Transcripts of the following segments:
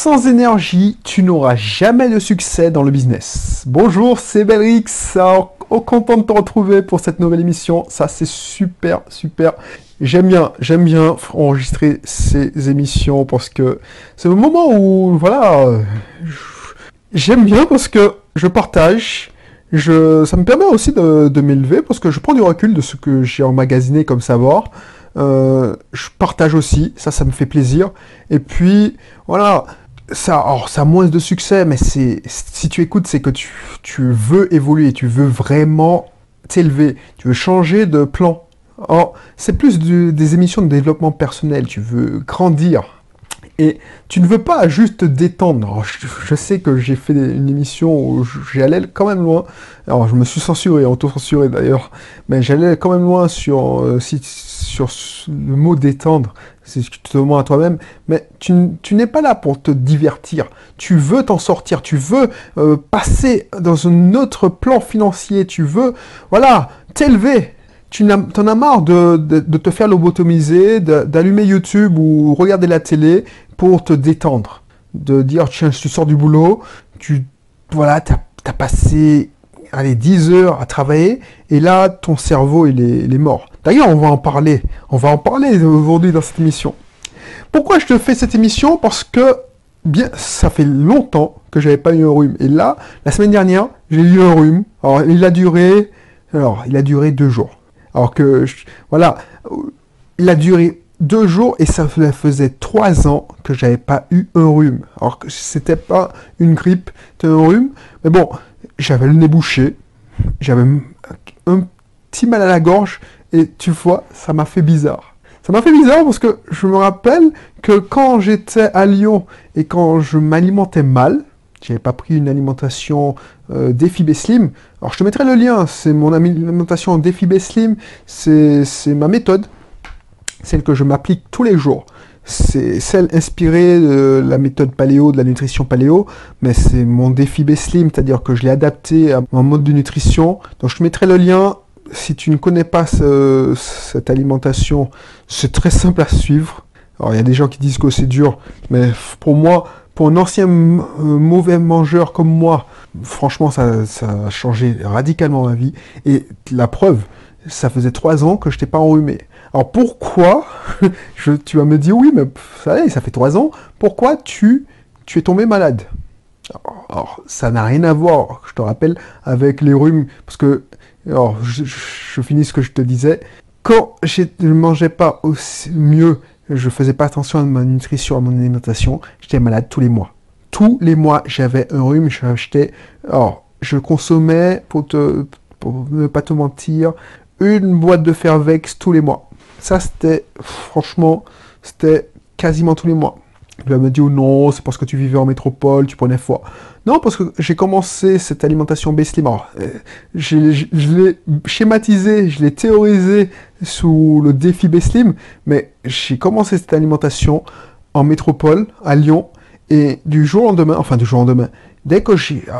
Sans énergie, tu n'auras jamais de succès dans le business. Bonjour, c'est Belrix. Alors, oh, content de te retrouver pour cette nouvelle émission. Ça, c'est super, super. J'aime bien, j'aime bien enregistrer ces émissions parce que c'est le moment où, voilà, j'aime bien parce que je partage. Ça me permet aussi de, de m'élever parce que je prends du recul de ce que j'ai emmagasiné comme savoir. Euh, je partage aussi, ça, ça me fait plaisir. Et puis, voilà, ça, alors, ça a moins de succès, mais c'est, si tu écoutes, c'est que tu, tu veux évoluer, tu veux vraiment t'élever, tu veux changer de plan. C'est plus des émissions de développement personnel, tu veux grandir. Et tu ne veux pas juste te détendre. je, sais que j'ai fait une émission où j'allais quand même loin. Alors, je me suis censuré, auto-censuré d'ailleurs. Mais j'allais quand même loin sur, euh, sur le mot détendre, c'est ce que tu te demandes à toi-même, mais tu, n'es pas là pour te divertir, tu veux t'en sortir, tu veux euh, passer dans un autre plan financier, tu veux, voilà, t'élever. Tu en as marre de, te faire lobotomiser, d'allumer YouTube ou regarder la télé pour te détendre. De dire, tiens, tu sors du boulot, tu, voilà, t'as as passé allez, 10 heures à travailler, et là, ton cerveau, il est, il est mort. D'ailleurs, on va en parler. On va en parler aujourd'hui dans cette émission. Pourquoi je te fais cette émission? Parce que, bien, ça fait longtemps que j'avais pas eu un rhume. Et là, la semaine dernière, j'ai eu un rhume. Alors, il a duré, alors, il a duré deux jours. Alors que, voilà, il a duré deux jours et ça faisait trois ans que j'avais pas eu un rhume. Alors que c'était pas une grippe, c'était un rhume. Mais bon, j'avais le nez bouché, j'avais un petit mal à la gorge, et tu vois, ça m'a fait bizarre. Ça m'a fait bizarre parce que je me rappelle que quand j'étais à Lyon et quand je m'alimentais mal, j'avais pas pris une alimentation euh, défi Slim. Alors je te mettrai le lien, c'est mon alimentation défi Slim, c'est ma méthode, celle que je m'applique tous les jours c'est celle inspirée de la méthode paléo, de la nutrition paléo, mais c'est mon défi B-Slim, c'est-à-dire que je l'ai adapté à mon mode de nutrition. Donc je mettrai le lien. Si tu ne connais pas cette alimentation, c'est très simple à suivre. Alors il y a des gens qui disent que c'est dur, mais pour moi, pour un ancien euh, mauvais mangeur comme moi, franchement, ça, ça, a changé radicalement ma vie. Et la preuve, ça faisait trois ans que je n'étais pas enrhumé. Alors pourquoi, je, tu vas me dire, oui, mais ça, fait trois ans, pourquoi tu, tu es tombé malade? Alors, ça n'a rien à voir, je te rappelle, avec les rhumes, parce que, alors, je, finis ce que je te disais, quand je ne mangeais pas aussi mieux, je faisais pas attention à ma nutrition, à mon alimentation, j'étais malade tous les mois. Tous les mois, j'avais un rhume, j'achetais, alors, je consommais, pour, te, pour ne pas te mentir, une boîte de Fervex tous les mois. Ça, c'était, franchement, c'était quasiment tous les mois. Il me dit, oh non, c'est parce que tu vivais en métropole, tu prenais foi. Non, parce que j'ai commencé cette alimentation B-Slim. Euh, je, l'ai schématisé, je l'ai théorisé sous le défi B-Slim, mais j'ai commencé cette alimentation en métropole, à Lyon, et du jour au lendemain, enfin du jour au lendemain, dès que j'ai... Euh,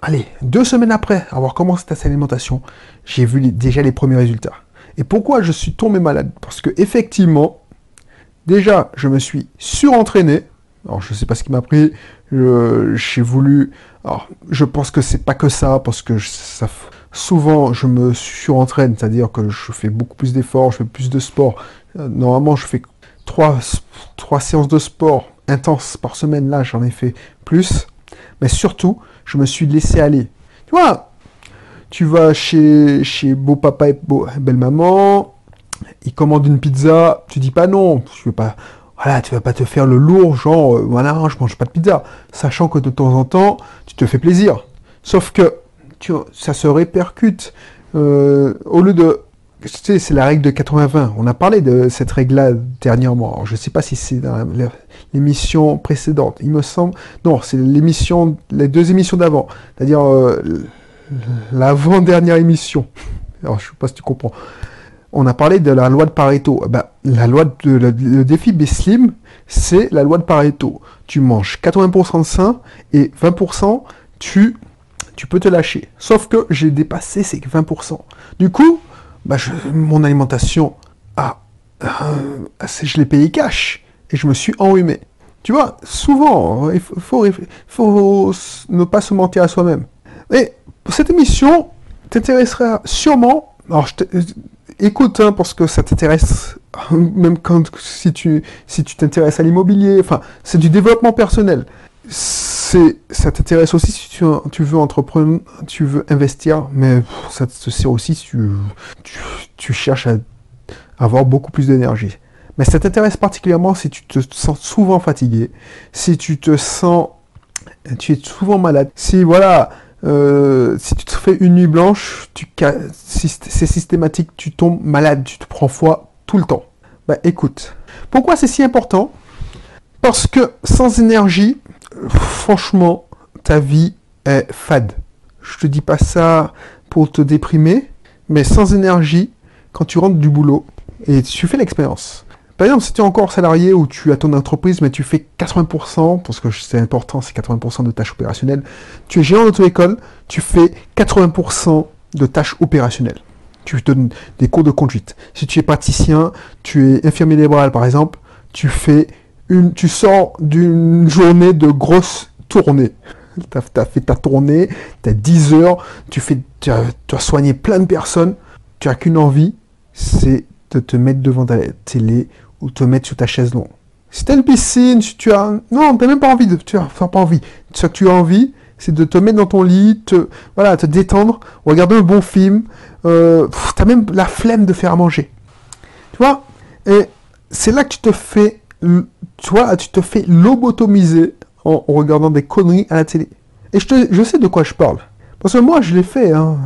allez, deux semaines après avoir commencé cette alimentation, j'ai vu déjà les premiers résultats. Et pourquoi je suis tombé malade? Parce que effectivement, déjà, je me suis surentraîné. Alors, je ne sais pas ce qui m'a pris. J'ai voulu. Alors, je pense que c'est pas que ça, parce que souvent, je me surentraîne, c'est-à-dire que je fais beaucoup plus d'efforts, je fais plus de sport. Euh, normalement, je fais trois, trois séances de sport intenses par semaine. Là, j'en ai fait plus. Mais surtout, je me suis laissé aller. Tu vois, tu vas chez, chez beau papa et belle maman, ils commandent une pizza, tu dis pas non, tu veux pas, voilà, tu vas pas te faire le lourd, genre, euh, voilà, je mange pas de pizza, sachant que de temps en temps, tu te fais plaisir. Sauf que ça se répercute. Euh, au lieu de, tu sais, c'est la règle de 80-20. On a parlé de cette règle-là dernièrement. Alors, je sais pas si c'est dans l'émission précédente. Il me semble, non, c'est l'émission, les deux émissions d'avant. C'est-à-dire, euh, l'avant-dernière émission. Alors, je sais pas si tu comprends. On a parlé de la loi de Pareto. Eh ben, la loi le, défi B-Slim, c'est la loi de Pareto. Tu manges 80% de sain et 20% tu, tu peux te lâcher. Sauf que j'ai dépassé ces 20%. Du coup, bah, mon alimentation, euh, je l'ai payé cash et je me suis enrhumé. Tu vois, souvent, il faut, faut ne pas se mentir à soi-même. Cette émission t'intéressera sûrement. Alors, je écoute, hein, parce que ça t'intéresse, même quand si tu si tu t'intéresses à l'immobilier. Enfin, c'est du développement personnel. Ça t'intéresse aussi si tu, tu, veux entreprendre, tu veux investir, mais ça te sert aussi si tu, tu, cherches à avoir beaucoup plus d'énergie. Mais ça t'intéresse particulièrement si tu te sens souvent fatigué, si tu te sens, tu es souvent malade, si voilà, euh, si tu te fais une nuit blanche, c'est systématique, tu tombes malade, tu te prends froid tout le temps. Bah écoute, pourquoi c'est si important? Parce que sans énergie, franchement, ta vie est fade. Je te dis pas ça pour te déprimer, mais sans énergie, quand tu rentres du boulot, et tu fais l'expérience, par exemple, si tu es encore salarié ou tu as ton entreprise, mais tu fais 80%, parce que c'est important, c'est 80% de tâches opérationnelles, tu es gérant d'auto-école, tu fais 80% de tâches opérationnelles. Tu donnes des cours de conduite. Si tu es praticien, tu es infirmier libéral par exemple, tu fais une, tu sors d'une journée de grosse tournée. Tu as, fait ta tournée, tu as 10 heures, tu, fais, tu as, tu as soigné plein de personnes, tu as qu'une envie, c'est de te mettre devant ta télé ou te mettre sur ta chaise longue. Si tu as une piscine, si tu as... Non, tu même pas envie de... Tu n'as pas envie. Ce que tu as envie, c'est de te mettre dans ton lit, te, voilà, te détendre, regarder un bon film. Euh, tu as même la flemme de faire à manger. Tu vois? Et c'est là que tu te fais... Tu vois, tu te fais lobotomiser en, regardant des conneries à la télé. Et je, te, je sais de quoi je parle. Parce que moi, je l'ai fait. Hein.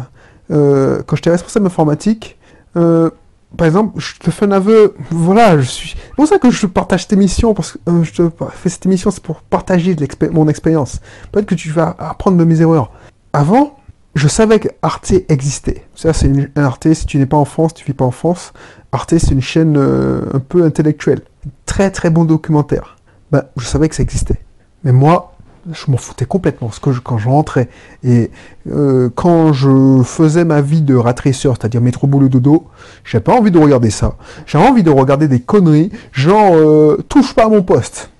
Euh, quand j'étais responsable informatique, euh, par exemple, je te fais un aveu, voilà, je suis. C'est pour ça que je partage cette émission, parce que euh, je te fais cette émission, c'est pour partager mon expérience. Peut-être que tu vas apprendre de mes erreurs. Avant, je savais que Arte existait. Ça, c'est une, un Arte, si tu n'es pas en France, tu vis pas en France. Arte, c'est une chaîne euh, un peu intellectuelle. Très très bon documentaire. Ben, je savais que ça existait. Mais moi, je m'en foutais complètement. Parce que quand je rentrais et euh, quand je faisais ma vie de rat c'est-à-dire métro boulot dodo, j'avais pas envie de regarder ça. J'avais envie de regarder des conneries, genre euh, touche pas à mon poste.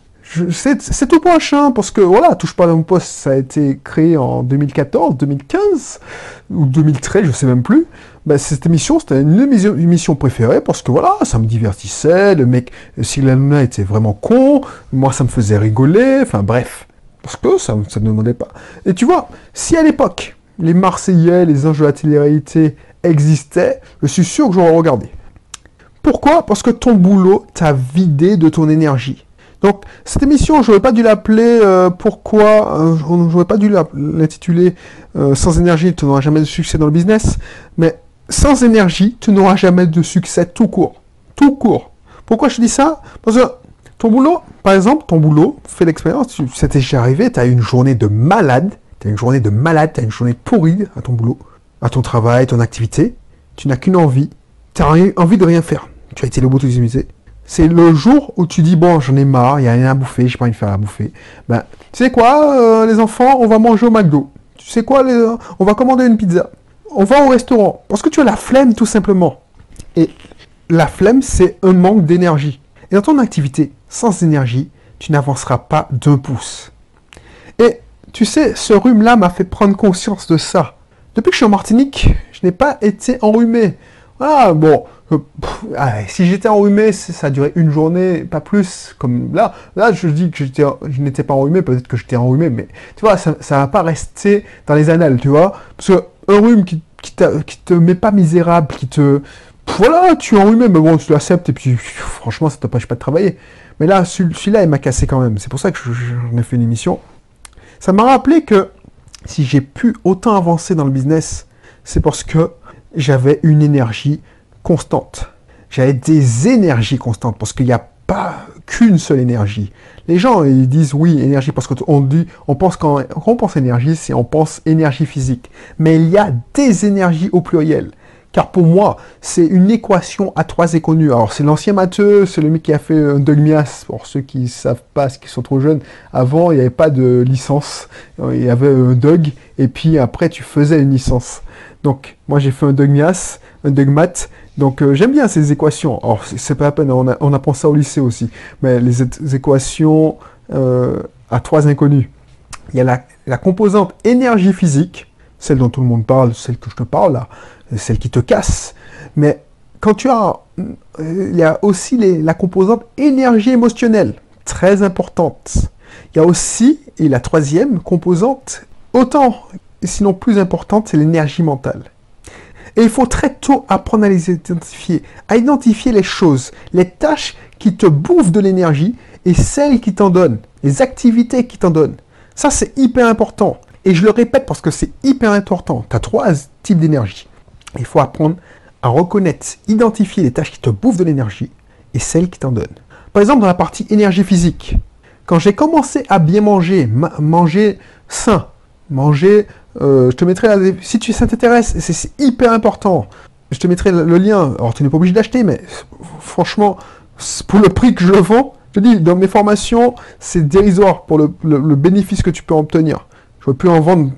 C'est tout prochain, parce que voilà, touche pas à mon poste, ça a été créé en 2014, 2015 ou 2013, je sais même plus. Ben, cette émission, c'était une émission préférée parce que voilà, ça me divertissait. Le mec, Luna était vraiment con, moi ça me faisait rigoler. Enfin bref. Parce que ça, ça ne demandait pas. Et tu vois, si à l'époque, les Marseillais, les anges de la télé-réalité existaient, je suis sûr que j'aurais regardé. Pourquoi? Parce que ton boulot t'a vidé de ton énergie. Donc, cette émission, je n'aurais pas dû l'appeler euh, Pourquoi euh, Je n'aurais pas dû l'intituler euh, Sans énergie, tu n'auras jamais de succès dans le business. Mais sans énergie, tu n'auras jamais de succès tout court. Tout court. Pourquoi je dis ça? Parce que ton boulot, par exemple, ton boulot, fais l'expérience, ça t'est déjà arrivé, tu as une journée de malade, tu as une journée de malade, tu as une journée pourrie à ton boulot, à ton travail, ton activité, tu n'as qu'une envie, tu as envie de rien faire. Tu as été lobotomisé. C'est le jour où tu dis, bon, j'en ai marre, il n'y a rien à bouffer, j'ai pas envie de faire à bouffer. Ben, tu sais quoi, euh, les enfants, on va manger au McDo. Tu sais quoi, les... on va commander une pizza. On va au restaurant. Parce que tu as la flemme, tout simplement. Et la flemme, c'est un manque d'énergie. Dans ton activité, sans énergie, tu n'avanceras pas d'un pouce. Et tu sais, ce rhume-là m'a fait prendre conscience de ça. Depuis que je suis en Martinique, je n'ai pas été enrhumé. Ah bon, euh, si j'étais enrhumé, ça durait une journée, pas plus. Comme là, là, je dis que je n'étais pas enrhumé, peut-être que j'étais enrhumé, mais tu vois, ça, ne va pas rester dans les annales, tu vois, parce que un rhume qui, qui, qui te met pas misérable, qui te, voilà, tu es enrhumé, mais bon, tu l'acceptes et puis franchement, ça t'empêche pas de travailler. Mais là, celui-là, il m'a cassé quand même. C'est pour ça que j'en ai fait une émission. Ça m'a rappelé que si j'ai pu autant avancer dans le business, c'est parce que j'avais une énergie constante. J'avais des énergies constantes parce qu'il n'y a pas qu'une seule énergie. Les gens, ils disent oui, énergie, parce qu'on dit, on pense quand, on pense énergie, c'est on pense énergie physique. Mais il y a des énergies au pluriel. Car pour moi, c'est une équation à trois éconnues. Alors, c'est l'ancien matheux, c'est le mec qui a fait un dogmias. Pour ceux qui savent pas, ceux qui sont trop jeunes, avant, il n'y avait pas de licence. Il y avait un dog, et puis après, tu faisais une licence. Donc, moi, j'ai fait un dogmias, un dogmat. Donc, euh, j'aime bien ces équations. Alors, c'est pas à peine, on, apprend ça au lycée aussi. Mais les, équations euh, à trois inconnus. Il y a la, la, composante énergie physique, celle dont tout le monde parle, celle que je te parle là, celle qui te casse. Mais quand tu as, euh, il y a aussi la composante énergie émotionnelle, très importante. Il y a aussi, et la troisième composante, autant, sinon plus importante, c'est l'énergie mentale. Et il faut très tôt apprendre à les identifier, à identifier les choses, les tâches qui te bouffent de l'énergie et celles qui t'en donnent, les activités qui t'en donnent. Ça, c'est hyper important. Et je le répète parce que c'est hyper important. Tu as trois types d'énergie. Il faut apprendre à reconnaître, identifier les tâches qui te bouffent de l'énergie et celles qui t'en donnent. Par exemple, dans la partie énergie physique, quand j'ai commencé à bien manger, manger sain, manger, euh, je te mettrai, la, si tu, ça t'intéresse, c'est hyper important, je te mettrai le, lien, alors tu n'es pas obligé d'acheter, mais franchement, pour le prix que je le vends, je te dis, dans mes formations, c'est dérisoire pour le, bénéfice que tu peux obtenir. Je ne veux plus en vendre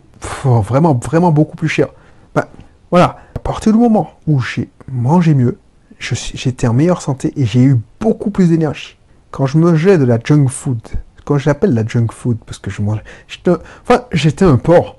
vraiment, vraiment beaucoup plus cher. Ben, voilà, partir du moment où j'ai mangé mieux, j'étais en meilleure santé et j'ai eu beaucoup plus d'énergie. Quand je mangeais de la junk food, quand j'appelle la junk food, parce que je mange, enfin, j'étais un porc.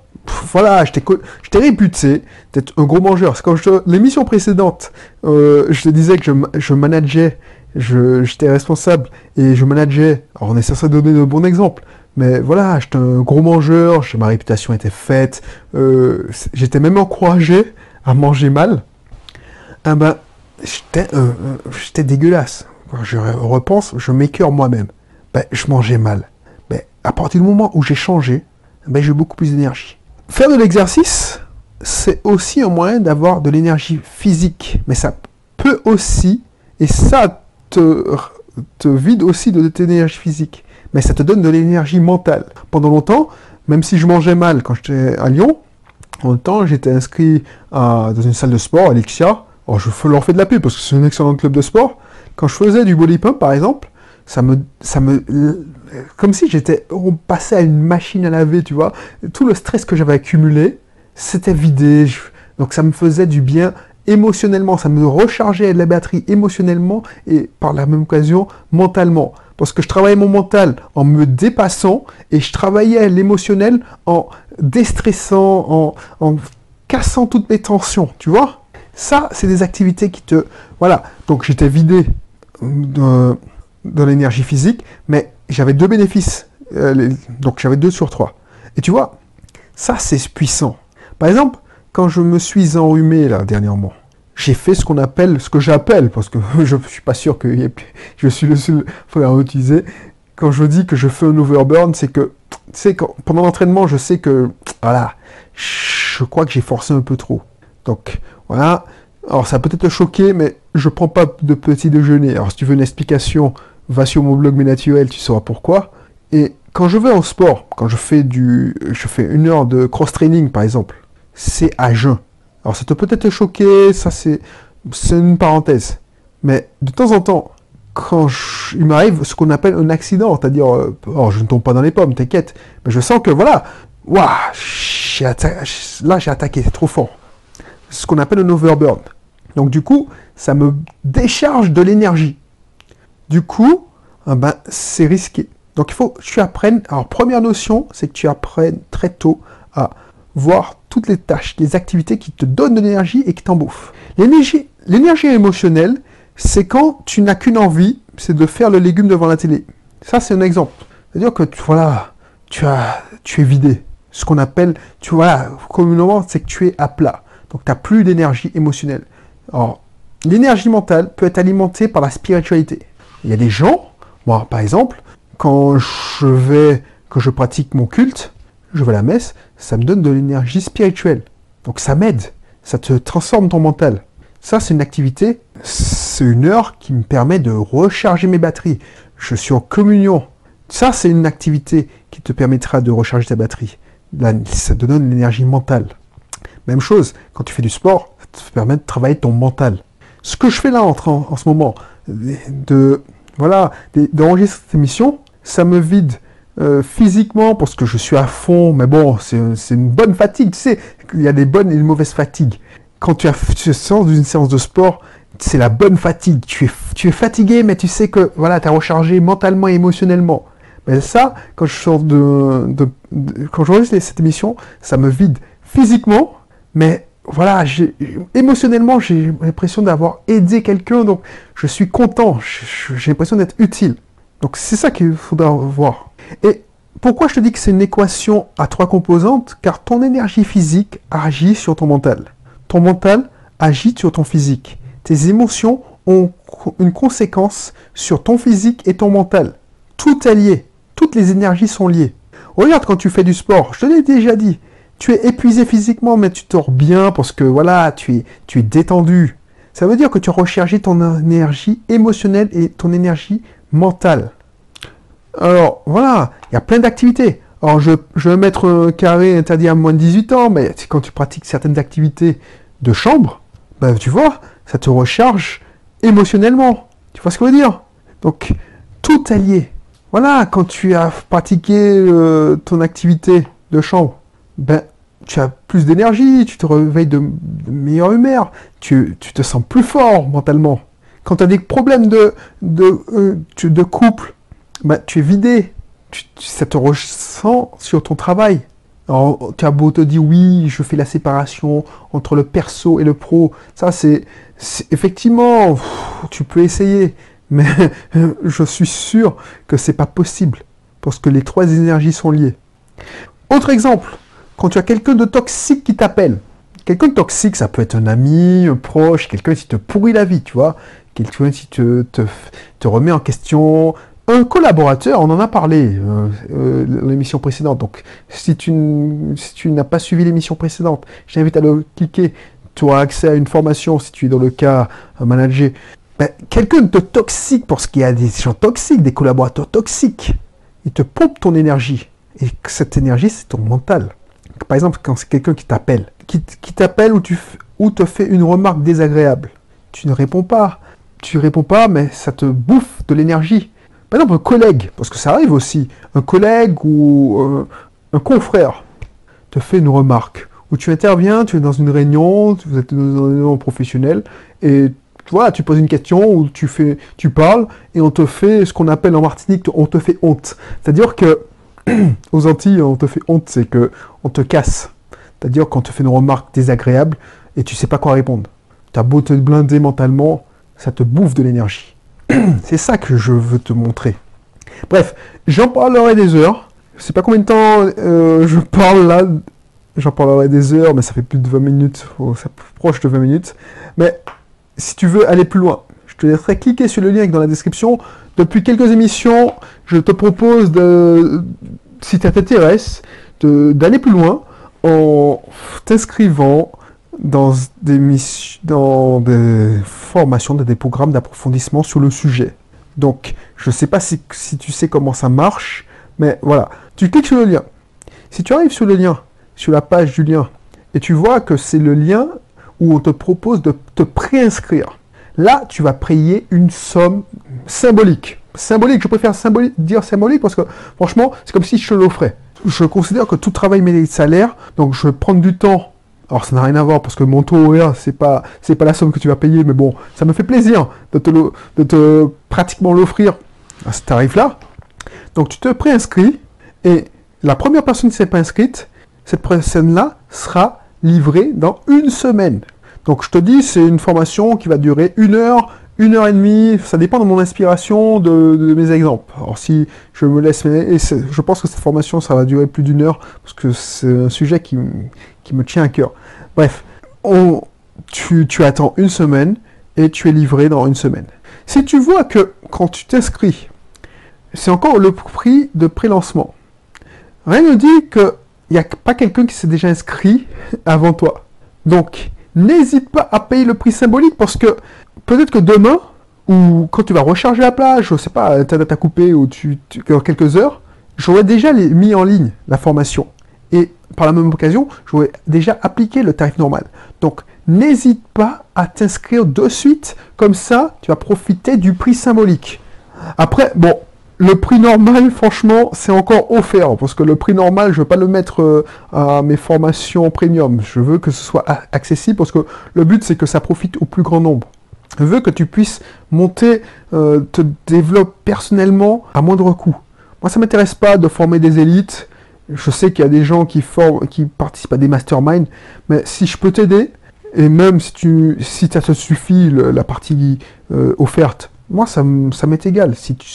Voilà, j'étais réputé d'être un gros mangeur. Quand l'émission précédente, euh, je te disais que je, je manageais, j'étais responsable et je manageais. Alors on est censé donner de bons exemples, mais voilà, j'étais un gros mangeur, ma réputation était faite, euh, j'étais même encouragé à manger mal. Ah ben, j'étais euh, euh, dégueulasse. Je repense, je m'écœure moi-même. Ben, je mangeais mal. Ben, à partir du moment où j'ai changé, ben, j'ai beaucoup plus d'énergie. Faire de l'exercice, c'est aussi un moyen d'avoir de l'énergie physique, mais ça peut aussi, et ça te, te vide aussi de ton énergie physique, mais ça te donne de l'énergie mentale. Pendant longtemps, même si je mangeais mal quand j'étais à Lyon, en temps, j'étais inscrit à, dans une salle de sport, Alexia. Alors, je leur fais de la pub parce que c'est un excellent club de sport. Quand je faisais du body pump, par exemple, ça me, comme si j'étais, on passait à une machine à laver, tu vois. Tout le stress que j'avais accumulé, c'était vidé. donc, ça me faisait du bien émotionnellement. Ça me rechargeait la batterie émotionnellement et par la même occasion mentalement parce que je travaillais mon mental en me dépassant et je travaillais l'émotionnel en déstressant, en, cassant toutes mes tensions, tu vois? Ça, c'est des activités qui te... Voilà, donc j'étais vidé de, l'énergie physique, mais j'avais deux bénéfices. Euh, donc j'avais deux sur trois. Et tu vois, ça, c'est puissant. Par exemple, quand je me suis enrhumé, là, dernièrement, j'ai fait ce qu'on appelle, ce que j'appelle, parce que je ne suis pas sûr que je suis le seul à utiliser. Quand je dis que je fais un overburn, c'est que, tu sais, pendant l'entraînement, je sais que, voilà, je crois que j'ai forcé un peu trop. Donc, voilà. Alors, ça peut être choqué, mais je prends pas de petit déjeuner. Alors, si tu veux une explication, va sur mon blog Mes tu sauras pourquoi. Et quand je vais en sport, quand je fais du, je fais une heure de cross-training, par exemple, c'est à jeun. Alors ça te peut-être choquer, ça c'est une parenthèse. Mais de temps en temps, quand il m'arrive ce qu'on appelle un accident, c'est-à-dire, euh, oh, je ne tombe pas dans les pommes, t'inquiète, mais je sens que voilà, waouh, là j'ai attaqué, c'est trop fort. Ce qu'on appelle un overburn. Donc du coup, ça me décharge de l'énergie. Du coup, ah ben, c'est risqué. Donc il faut que tu apprennes. Alors première notion, c'est que tu apprennes très tôt à voir toutes les tâches, les activités qui te donnent de l'énergie et qui t'en bouffent. L'énergie, l'énergie émotionnelle, c'est quand tu n'as qu'une envie, c'est de faire le légume devant la télé. Ça, c'est un exemple. C'est-à-dire que voilà, tu as, tu es vidé. Ce qu'on appelle, tu vois, communément, c'est que tu es à plat. Donc, tu n'as plus d'énergie émotionnelle. Alors, l'énergie mentale peut être alimentée par la spiritualité. Il y a des gens, moi, par exemple, quand je vais, que je pratique mon culte, je vais à la messe, ça me donne de l'énergie spirituelle. Donc ça m'aide, ça te transforme ton mental. Ça, c'est une activité, c'est une heure qui me permet de recharger mes batteries. Je suis en communion. Ça, c'est une activité qui te permettra de recharger ta batterie. ça te donne l'énergie mentale. Même chose, quand tu fais du sport, ça te permet de travailler ton mental. Ce que je fais là en, ce moment, de voilà, d'enregistrer cette émission, ça me vide euh, physiquement parce que je suis à fond, mais bon, c'est une bonne fatigue, tu sais, il y a des bonnes et des mauvaises fatigues. Quand tu, as, tu sens d'une séance de sport, c'est la bonne fatigue. Tu es, tu es fatigué, mais tu sais que voilà, tu as rechargé mentalement et émotionnellement. Mais ça, quand je sors de, de, quand j'enregistre cette émission, ça me vide physiquement, mais voilà, émotionnellement, j'ai l'impression d'avoir aidé quelqu'un, donc je suis content, j'ai l'impression d'être utile. Donc c'est ça qu'il faudra voir. Et pourquoi je te dis que c'est une équation à trois composantes? Car ton énergie physique agit sur ton mental. Ton mental agit sur ton physique. Tes émotions ont une conséquence sur ton physique et ton mental. Tout est lié. Toutes les énergies sont liées. Regarde quand tu fais du sport, je te l'ai déjà dit. Tu es épuisé physiquement, mais tu dors bien parce que voilà, tu es, tu es détendu. Ça veut dire que tu as rechargé ton énergie émotionnelle et ton énergie mentale. Alors voilà, il y a plein d'activités. Alors je, je vais mettre un carré interdit à moins de 18 ans, mais quand tu pratiques certaines activités de chambre, ben, tu vois, ça te recharge émotionnellement. Tu vois ce que je veux dire? Donc, tout est lié. Voilà, quand tu as pratiqué euh, ton activité de chambre, ben, tu as plus d'énergie, tu te réveilles de, meilleure humeur, tu, te sens plus fort mentalement. Quand tu as des problèmes euh, de couple, ben, tu es vidé, ça te ressent sur ton travail. Alors, tu as beau te dire oui, je fais la séparation entre le perso et le pro. Ça, c'est effectivement, tu peux essayer, mais je suis sûr que c'est pas possible parce que les trois énergies sont liées. Autre exemple, quand tu as quelqu'un de toxique qui t'appelle. Quelqu'un de toxique, ça peut être un ami, un proche, quelqu'un qui te pourrit la vie, tu vois. Quelqu'un qui te, te, te remet en question, un collaborateur, on en a parlé euh, euh, l'émission précédente. Donc, si tu, si tu n'as pas suivi l'émission précédente, j'invite à le cliquer. Tu auras accès à une formation si tu es dans le cas euh, manager. Ben, quelqu'un de toxique, parce qu'il y a des gens toxiques, des collaborateurs toxiques, il te pompe ton énergie. Et cette énergie, c'est ton mental. Par exemple, quand c'est quelqu'un qui t'appelle, qui, t'appelle ou, ou te fait une remarque désagréable, tu ne réponds pas. Tu réponds pas, mais ça te bouffe de l'énergie. Par exemple, un collègue, parce que ça arrive aussi, un collègue ou euh, un confrère te fait une remarque, où tu interviens, tu es dans une réunion, vous êtes dans une réunion professionnelle, et voilà, tu poses une question, ou tu parles, et on te fait ce qu'on appelle en Martinique, on te fait honte. C'est-à-dire que, aux Antilles, on te fait honte, c'est que on te casse. C'est-à-dire qu'on te fait une remarque désagréable, et tu sais pas quoi répondre. Tu as beau te blinder mentalement, ça te bouffe de l'énergie. C'est ça que je veux te montrer. Bref, j'en parlerai des heures. Je sais pas combien de temps euh, je parle là. J'en parlerai des heures, mais ça fait plus de 20 minutes. Oh, ça proche de 20 minutes. Mais si tu veux aller plus loin, te laisserai cliquer sur le lien dans la description. Depuis quelques émissions, je te propose de, si ça t'intéresse, d'aller plus loin en t'inscrivant dans des, dans des formations, dans des programmes d'approfondissement sur le sujet. Donc, je ne sais pas si, tu sais comment ça marche, mais voilà. Tu cliques sur le lien. Si tu arrives sur le lien, sur la page du lien, et tu vois que c'est le lien où on te propose de te préinscrire, là, tu vas payer une somme symbolique. Symbolique, je préfère dire symbolique parce que franchement, c'est comme si je te l'offrais. Je considère que tout travail mérite salaire, donc je vais prendre du temps alors ça n'a rien à voir parce que mon taux horaire, c'est pas pas la somme que tu vas payer, mais bon, ça me fait plaisir de te, de te pratiquement l'offrir à ce tarif-là. Donc tu te préinscris et la première personne qui s'est pas inscrite, cette personne-là sera livrée dans une semaine. Donc je te dis, c'est une formation qui va durer une heure, une heure et demie, ça dépend de mon inspiration, de, mes exemples. Alors si je me laisse, et je pense que cette formation, ça va durer plus d'une heure, parce que c'est un sujet qui, me tient à cœur. Bref, tu attends une semaine et tu es livré dans une semaine. Si tu vois que quand tu t'inscris, c'est encore le prix de pré-lancement, rien ne dit qu'il n'y a pas quelqu'un qui s'est déjà inscrit avant toi. Donc, n'hésite pas à payer le prix symbolique parce que peut-être que demain, ou quand tu vas recharger la plage, je sais pas, Internet a coupé, ou tu, dans quelques heures, j'aurais déjà les, mis en ligne la formation. Et par la même occasion, j'aurais déjà appliqué le tarif normal. Donc, n'hésite pas à t'inscrire de suite, comme ça, tu vas profiter du prix symbolique. Après, bon, le prix normal, franchement, c'est encore offert, parce que le prix normal, je ne veux pas le mettre euh, à mes formations premium. Je veux que ce soit accessible, parce que le but, c'est que ça profite au plus grand nombre. Je veux que tu puisses monter, euh, te développer personnellement à moindre coût. Moi, ça m'intéresse pas de former des élites. Je sais qu'il y a des gens qui, forment, qui participent à des masterminds, mais si je peux t'aider, et même si, tu, si ça te suffit, la partie euh, offerte, moi, ça, m'est égal. Si tu,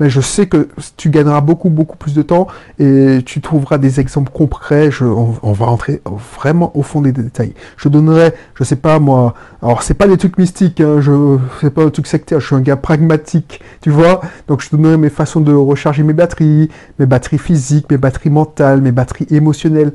mais je sais que tu gagneras beaucoup, beaucoup plus de temps et tu trouveras des exemples concrets. Je, on, va rentrer vraiment au fond des détails. Je donnerai, je sais pas moi, alors c'est pas des trucs mystiques, hein, je c'est pas un truc sectaire, je suis un gars pragmatique, tu vois. Donc je donnerai mes façons de recharger mes batteries, mes batteries physiques, mes batteries mentales, mes batteries émotionnelles.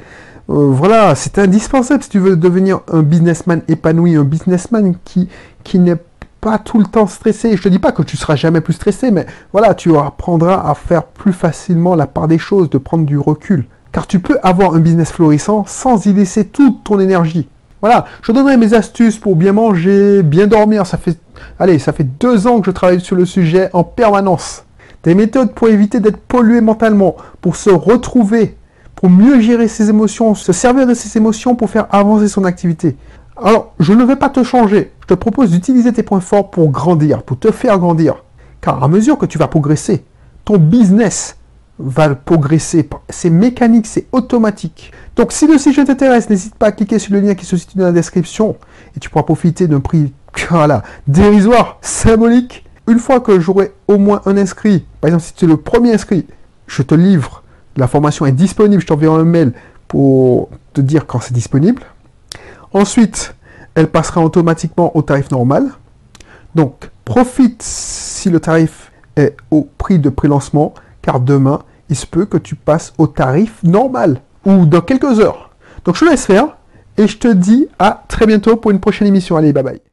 Euh, voilà, c'est indispensable si tu veux devenir un businessman épanoui, un businessman qui, qui n'est pas tout le temps stressé. Je te dis pas que tu seras jamais plus stressé, mais voilà, tu apprendras à faire plus facilement la part des choses, de prendre du recul. Car tu peux avoir un business florissant sans y laisser toute ton énergie. Voilà, je donnerai mes astuces pour bien manger, bien dormir. Ça fait, allez, ça fait deux ans que je travaille sur le sujet en permanence. Des méthodes pour éviter d'être pollué mentalement, pour se retrouver, pour mieux gérer ses émotions, se servir de ses émotions pour faire avancer son activité. Alors, je ne vais pas te changer. Je te propose d'utiliser tes points forts pour grandir, pour te faire grandir. Car à mesure que tu vas progresser, ton business va progresser. C'est mécanique, c'est automatique. Donc, si le sujet t'intéresse, n'hésite pas à cliquer sur le lien qui se situe dans la description et tu pourras profiter d'un prix voilà, dérisoire, symbolique. Une fois que j'aurai au moins un inscrit, par exemple, si tu es le premier inscrit, je te livre. La formation est disponible. Je t'enverrai un mail pour te dire quand c'est disponible. Ensuite, elle passera automatiquement au tarif normal. Donc, profite si le tarif est au prix de pré-lancement, car demain, il se peut que tu passes au tarif normal, ou dans quelques heures. Donc, je te laisse faire, et je te dis à très bientôt pour une prochaine émission. Allez, bye bye.